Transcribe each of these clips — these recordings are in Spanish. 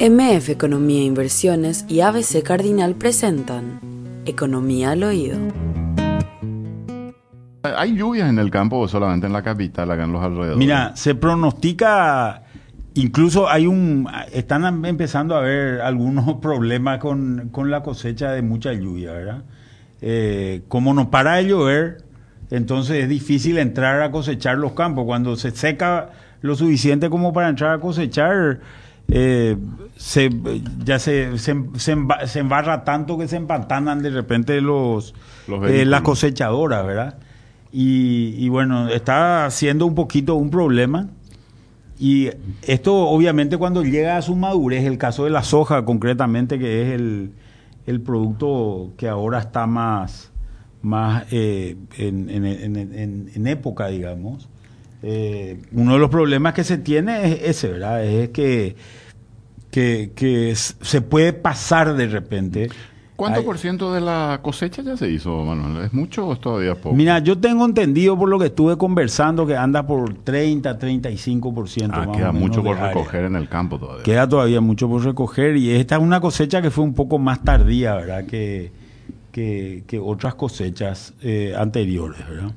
MF Economía e Inversiones y ABC Cardinal presentan Economía al Oído. ¿Hay lluvias en el campo o solamente en la capital, acá en los alrededores? Mira, se pronostica, incluso hay un, están empezando a haber algunos problemas con, la cosecha de mucha lluvia, ¿verdad? Eh, como no para de llover, entonces es difícil entrar a cosechar los campos. Cuando se seca lo suficiente como para entrar a cosechar, eh, se, ya se, se, se, embarra tanto que se empantanan de repente los, eh, las cosechadoras, ¿verdad? Y, y, bueno, está siendo un poquito un problema. Y esto obviamente cuando llega a su madurez, el caso de la soja concretamente, que es el, el producto que ahora está más, más eh, en, en, en, en, época, digamos, eh, uno de los problemas que se tiene es ese, ¿verdad? Es que, que, se puede pasar de repente. ¿Cuánto por ciento de la cosecha ya se hizo, Manuel? ¿Es mucho o es todavía poco? Mira, yo tengo entendido por lo que estuve conversando que anda por 30, 35%. Ah, queda mucho por recoger en el campo todavía. Queda todavía mucho por recoger y esta es una cosecha que fue un poco más tardía, ¿verdad? Que, que, otras cosechas eh, anteriores, ¿verdad?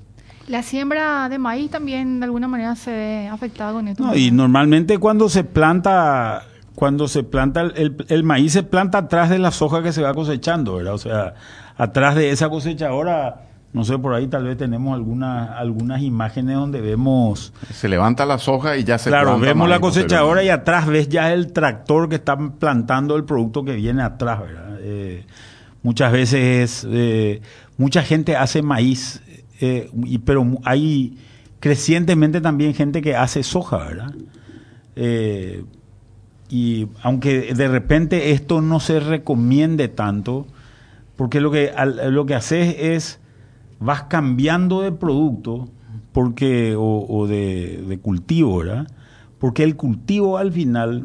La siembra de maíz también de alguna manera se ve afectada con esto. No, y normalmente cuando se planta, cuando se planta el, el, maíz se planta atrás de la soja que se va cosechando, ¿verdad? O sea, atrás de esa cosechadora, no sé, por ahí tal vez tenemos algunas algunas imágenes donde vemos... Se levanta la soja y ya se Claro, vemos la cosechadora y atrás ves ya el tractor que está plantando el producto que viene atrás, ¿verdad? Eh, muchas veces, eh, mucha gente hace maíz eh, pero hay crecientemente también gente que hace soja, ¿verdad? Eh, y aunque de repente esto no se recomiende tanto, porque lo que, lo que haces es, vas cambiando de producto porque, o, de, de, cultivo, ¿verdad? Porque el cultivo al final,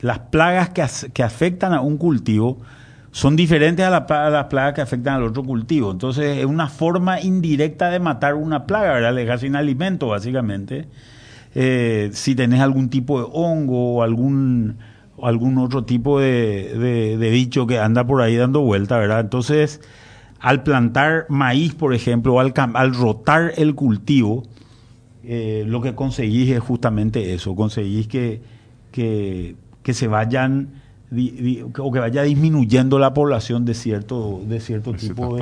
las plagas que, que afectan a un cultivo, son diferentes a, las plagas que afectan al otro cultivo. Entonces es una forma indirecta de matar una plaga, ¿verdad? dejar sin alimento, básicamente. Eh, si tenés algún tipo de hongo o algún, algún otro tipo de, de, bicho que anda por ahí dando vuelta, ¿verdad? Entonces, al plantar maíz, por ejemplo, al, al rotar el cultivo, eh, lo que conseguís es justamente eso, conseguís que, que, que se vayan o que vaya disminuyendo la población de cierto, de cierto tipo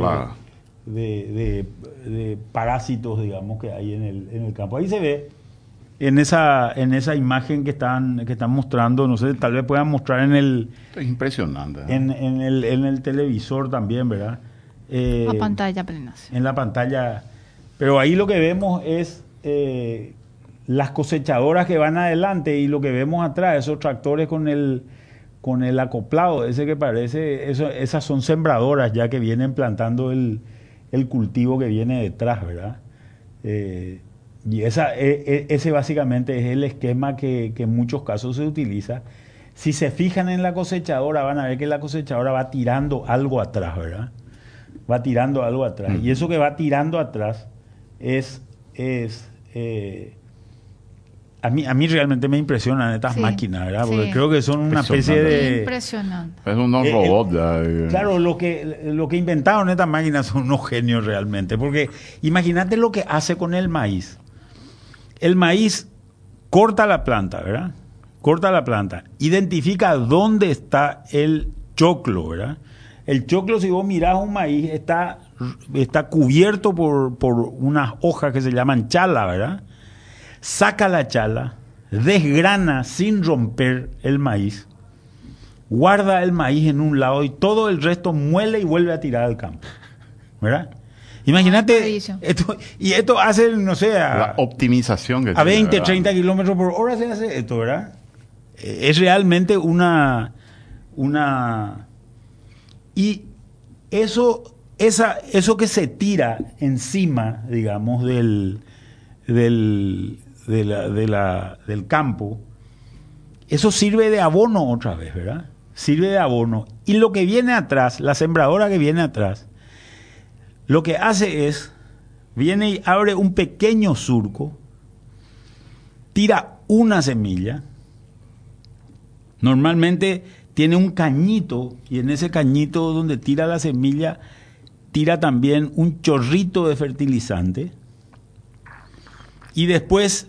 de, de, parásitos, digamos, que hay en el, en el campo. Ahí se ve en esa, en esa imagen que están, que están mostrando, no sé, tal vez puedan mostrar en el... Es impresionante. En, en, el, en el televisor también, ¿verdad? Eh, la pantalla plena. En la pantalla. Pero ahí lo que vemos es eh, las cosechadoras que van adelante y lo que vemos atrás, esos tractores con el con el acoplado, ese que parece, eso, esas son sembradoras ya que vienen plantando el, cultivo que viene detrás, ¿verdad? Eh, y esa, e, e, ese básicamente es el esquema que, en muchos casos se utiliza. Si se fijan en la cosechadora, van a ver que la cosechadora va tirando algo atrás, ¿verdad? Va tirando algo atrás. Y eso que va tirando atrás es, es eh, a mí, a mí realmente me impresionan estas máquinas, ¿verdad? Porque creo que son una especie de... Impresionante. Es un eh, robot. Eh, claro, lo que, lo que inventaron estas máquinas son unos genios realmente. Porque imagínate lo que hace con el maíz. El maíz corta la planta, ¿verdad? Corta la planta. Identifica dónde está el choclo, ¿verdad? El choclo, si vos mirás un maíz, está, está cubierto por, por unas hojas que se llaman chala, ¿verdad? Saca la chala, desgrana sin romper el maíz, guarda el maíz en un lado y todo el resto muele y vuelve a tirar al campo. ¿Verdad? Imagínate, esto, y esto hace, no sé, a, la optimización que a 20, 30 kilómetros por hora se hace esto, ¿verdad? Eh, es realmente una, una, y eso, esa, eso que se tira encima, digamos, del, del, del campo, eso sirve de abono otra vez, ¿verdad? Sirve de abono. Y lo que viene atrás, la sembradora que viene atrás, lo que hace es, viene y abre un pequeño surco, tira una semilla, Normalmente tiene un cañito y en ese cañito donde tira la semilla tira también un chorrito de fertilizante y después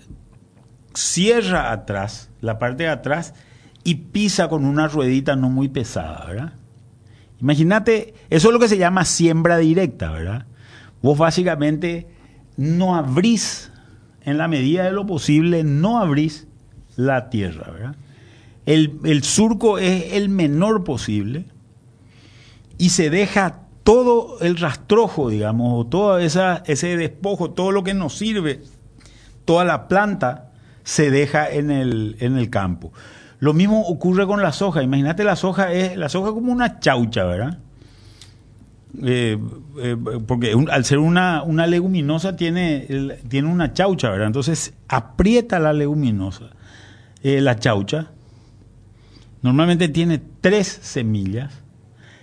cierra atrás, la parte de atrás, y pisa con una ruedita no muy pesada, ¿verdad? Imagínate, eso es lo que se llama siembra directa, ¿verdad? Vos básicamente no abrís, en la medida de lo posible, no abrís la tierra. El, el surco es el menor posible y se deja todo el rastrojo, digamos, o todo esa, ese despojo, todo lo que nos sirve, toda la planta se deja en el, en el campo. Lo mismo ocurre con la soja. Imagínate la soja es la soja como una chaucha, ¿verdad? Eh, eh, porque al ser una, una leguminosa tiene, tiene una chaucha, ¿verdad? Entonces aprieta la leguminosa, eh, la chaucha. Normalmente tiene tres semillas.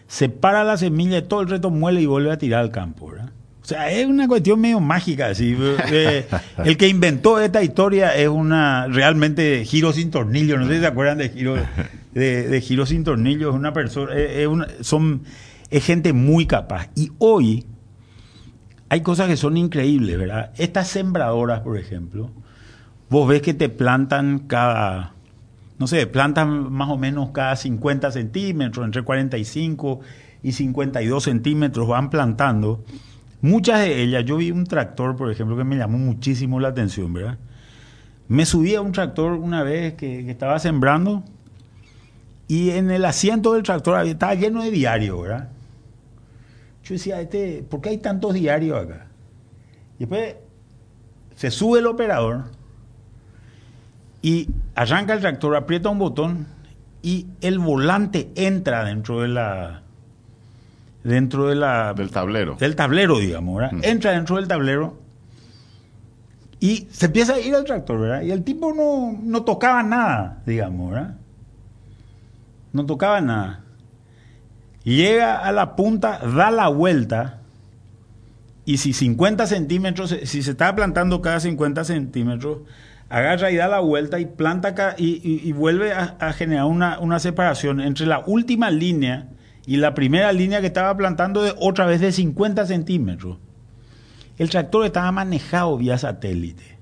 Separa la semilla de todo el resto muele y vuelve a tirar al campo, ¿verdad? O sea, es una cuestión medio mágica. Así. Eh, el que inventó esta historia es una realmente giro sin tornillo. No sé si se acuerdan de giro, de, de giro sin tornillo. Es una persona, es, es una- son, es gente muy capaz. Y hoy hay cosas que son increíbles, ¿verdad? Estas sembradoras, por ejemplo, vos ves que te plantan cada, no sé, plantan más o menos cada 50 centímetros, entre 45 y 52 centímetros van plantando. Muchas de ellas, yo vi un tractor, por ejemplo, que me llamó muchísimo la atención, ¿verdad? Me subí a un tractor una vez que, estaba sembrando y en el asiento del tractor estaba lleno de diarios, ¿verdad? Yo decía, este, ¿por qué hay tantos diarios acá? Y después se sube el operador y arranca el tractor, aprieta un botón y el volante entra dentro de la dentro de la Del tablero. del tablero, digamos, ¿verdad? Mm. Entra dentro del tablero y se empieza a ir al tractor, ¿verdad? Y el tipo no, no tocaba nada, digamos, ¿verdad? No tocaba nada. Llega a la punta, da la vuelta y si 50 centímetros, si se estaba plantando cada 50 centímetros, agarra y da la vuelta y planta acá y, y- y vuelve a, a generar una, una separación entre la última línea y la primera línea que estaba plantando de otra vez de 50 centímetros. El tractor estaba manejado vía satélite.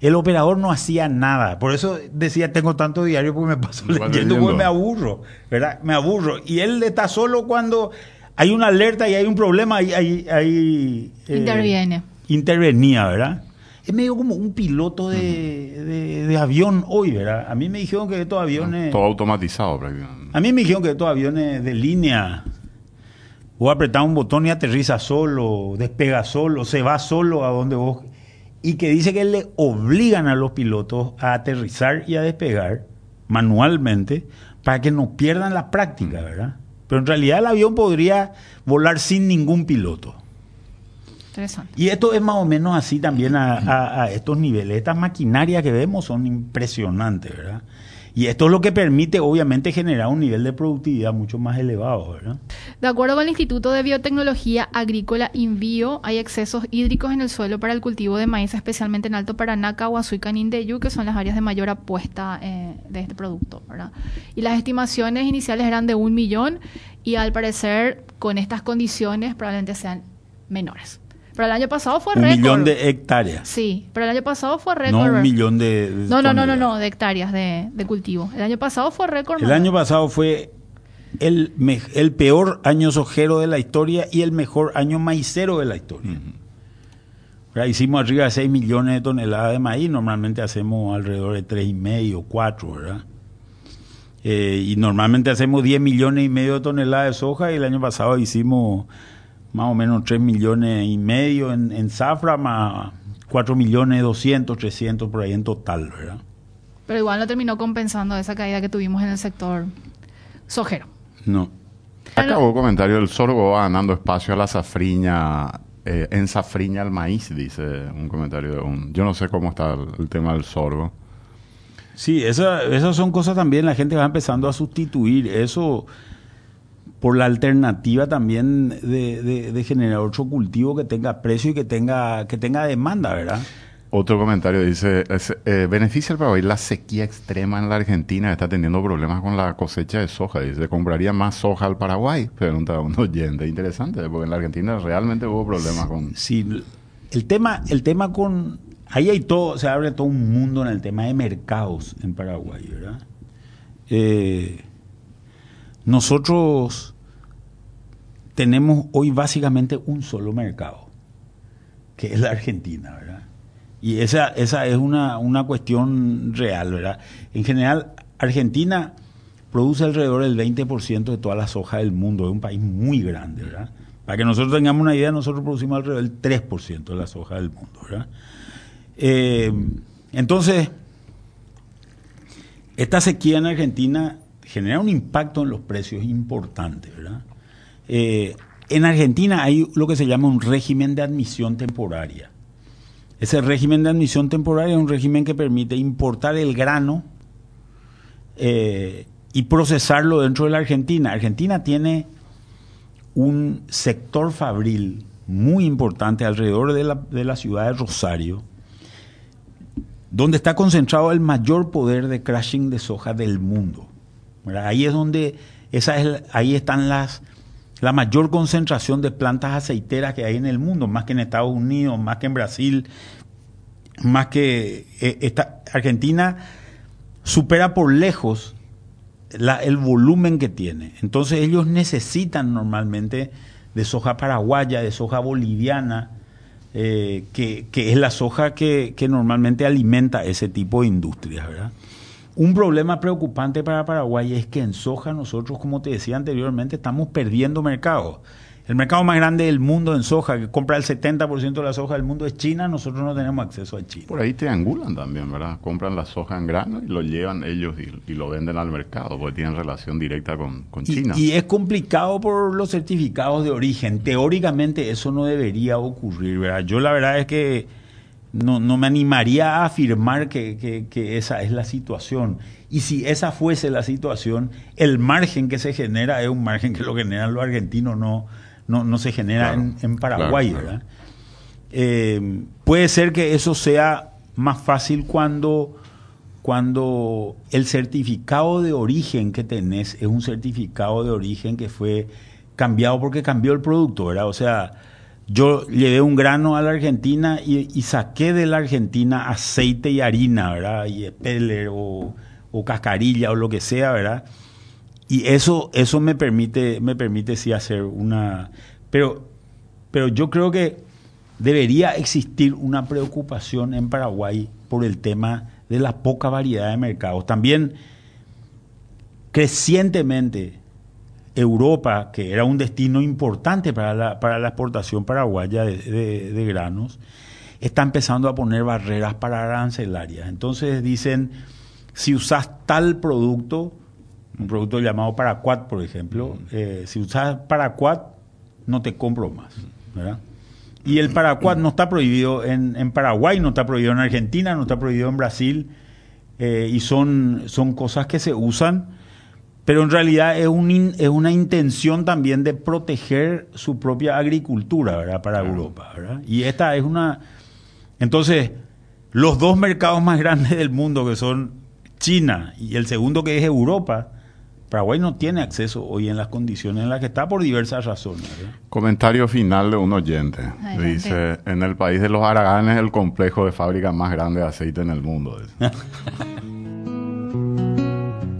El operador no hacía nada. Por eso decía, tengo tanto diario porque me paso leyendo, leyendo. porque me aburro, ¿verdad? Me aburro. Y él está solo cuando hay una alerta y hay un problema, ahí, ahí, ahí, eh, Interviene. intervenía, ¿verdad? Es medio como un piloto de, de- de avión hoy, ¿verdad? A mí me dijeron que estos aviones... Todo automatizado prácticamente. A mí me dijeron que estos aviones de línea, vos apretás un botón y aterriza solo, despega solo, se va solo a donde vos... Y que dice que le obligan a los pilotos a aterrizar y a despegar manualmente para que no pierdan la práctica, ¿verdad? Pero en realidad el avión podría volar sin ningún piloto. Interesante. Y esto es más o menos así también a, a- a estos niveles. Estas maquinarias que vemos son impresionantes, ¿verdad? Y esto es lo que permite, obviamente, generar un nivel de productividad mucho más elevado, ¿verdad? De acuerdo con el Instituto de Biotecnología Agrícola INVIO, hay excesos hídricos en el suelo para el cultivo de maíz, especialmente en Alto Paraná, Caguazú y Canindeyu, que son las áreas de mayor apuesta eh, de este producto. ¿verdad? Y las estimaciones iniciales eran de un millón y al parecer con estas condiciones probablemente sean menores. Pero el año pasado fue Un récord. millón de hectáreas. Sí, pero el año pasado fue récord. No un millón de... de No, no, no, no, no, de hectáreas de, de cultivo. El año pasado fue récord. El año pasado fue el, el peor año sojero de la historia y el mejor año maicero de la historia. Hicimos arriba de 6 millones de toneladas de maíz, normalmente hacemos alrededor de 3,5, 4, ¿verdad? Eh, y normalmente hacemos 10 millones y medio de toneladas de soja y el año pasado hicimos más o menos 3 millones y medio en, en zafra, más 4 millones 200, 300 por ahí en total, ¿verdad? Pero igual no terminó compensando esa caída que tuvimos en el sector sojero. No. Acá hubo comentario, el sorgo va ganando espacio a la safriña, eh, en safriña al maíz, dice un comentario de un... Yo no sé cómo está el, el tema del sorgo. Sí, esa- esas son cosas también, la gente va empezando a sustituir eso por la alternativa también de, de- de generar otro cultivo que tenga precio y que tenga, que tenga demanda, ¿verdad? Otro comentario dice, es, eh, beneficia el Paraguay la sequía extrema en la Argentina, está teniendo problemas con la cosecha de soja. Dice, ¿compraría más soja al Paraguay? Pregunta un oyente. Interesante, porque en la Argentina realmente hubo problemas con... Sí, el tema, el tema con... Ahí hay todo, se abre todo un mundo en el tema de mercados en Paraguay, ¿verdad? Eh, nosotros tenemos hoy básicamente un solo mercado, que es la Argentina, ¿verdad? Y esa, esa es una, una cuestión real, ¿verdad? En general, Argentina produce alrededor del 20% de toda la soja del mundo, es un país muy grande, ¿verdad? Para que nosotros tengamos una idea, nosotros producimos alrededor del 3% de la soja del mundo, ¿verdad? Eh, entonces, esta sequía en Argentina genera un impacto en los precios importante, ¿verdad? Eh, en Argentina hay lo que se llama un régimen de admisión temporaria. Ese régimen de admisión temporaria es un régimen que permite importar el grano eh, y procesarlo dentro de la Argentina. Argentina tiene un sector fabril muy importante alrededor de la, de la ciudad de Rosario, donde está concentrado el mayor poder de crushing de soja del mundo. Ahí es donde ahí están las la mayor concentración de plantas aceiteras que hay en el mundo, más que en Estados Unidos, más que en Brasil, más que eh, Argentina supera por lejos el volumen que tiene. Entonces ellos necesitan normalmente de soja paraguaya, de soja boliviana, eh, que, es la soja que, que, normalmente alimenta ese tipo de industrias. ¿verdad? Un problema preocupante para Paraguay es que en soja nosotros, como te decía anteriormente, estamos perdiendo mercado. El mercado más grande del mundo en soja, que compra el 70% de la soja del mundo, es China. Nosotros no tenemos acceso a China. Por ahí triangulan también, ¿verdad? Compran la soja en grano y lo llevan ellos y, lo venden al mercado, porque tienen relación directa con, China. Y es complicado por los certificados de origen. Teóricamente eso no debería ocurrir, ¿verdad? Yo la verdad es que no, no me animaría a afirmar que, que, esa es la situación. Y si esa fuese la situación, el margen que se genera es un margen que lo generan los argentinos, no, no, no se genera en, Paraguay. ¿verdad? Eh, puede ser que eso sea más fácil cuando, cuando el certificado de origen que tenés es un certificado de origen que fue cambiado porque cambió el producto, ¿verdad? O sea, yo llevé un grano a la Argentina y, saqué de la Argentina aceite y harina, ¿verdad? Y peller o, o, cascarilla o lo que sea, ¿verdad? Y eso, eso me permite, me permite sí hacer una. Pero, pero yo creo que debería existir una preocupación en Paraguay por el tema de la poca variedad de mercados. También crecientemente Europa, que era un destino importante para la, para la exportación paraguaya de, granos, está empezando a poner barreras para arancelarias. Entonces dicen, si usas tal producto, un producto llamado Paraquat, por ejemplo, eh, si usas Paraquat, no te compro más. Y el Paraquat no está prohibido en, Paraguay, no está prohibido en Argentina, no está prohibido en Brasil, eh, y son, son cosas que se usan pero en realidad es, un es una intención también de proteger su propia agricultura ¿verdad? para Europa. ¿verdad? Y esta es una... Entonces, los dos mercados más grandes del mundo, que son China y el segundo que es Europa, Paraguay no tiene acceso hoy en las condiciones en las que está por diversas razones. Comentario final de un oyente. Dice, en el país de los Araganes el complejo de fábrica más grande de aceite en el mundo.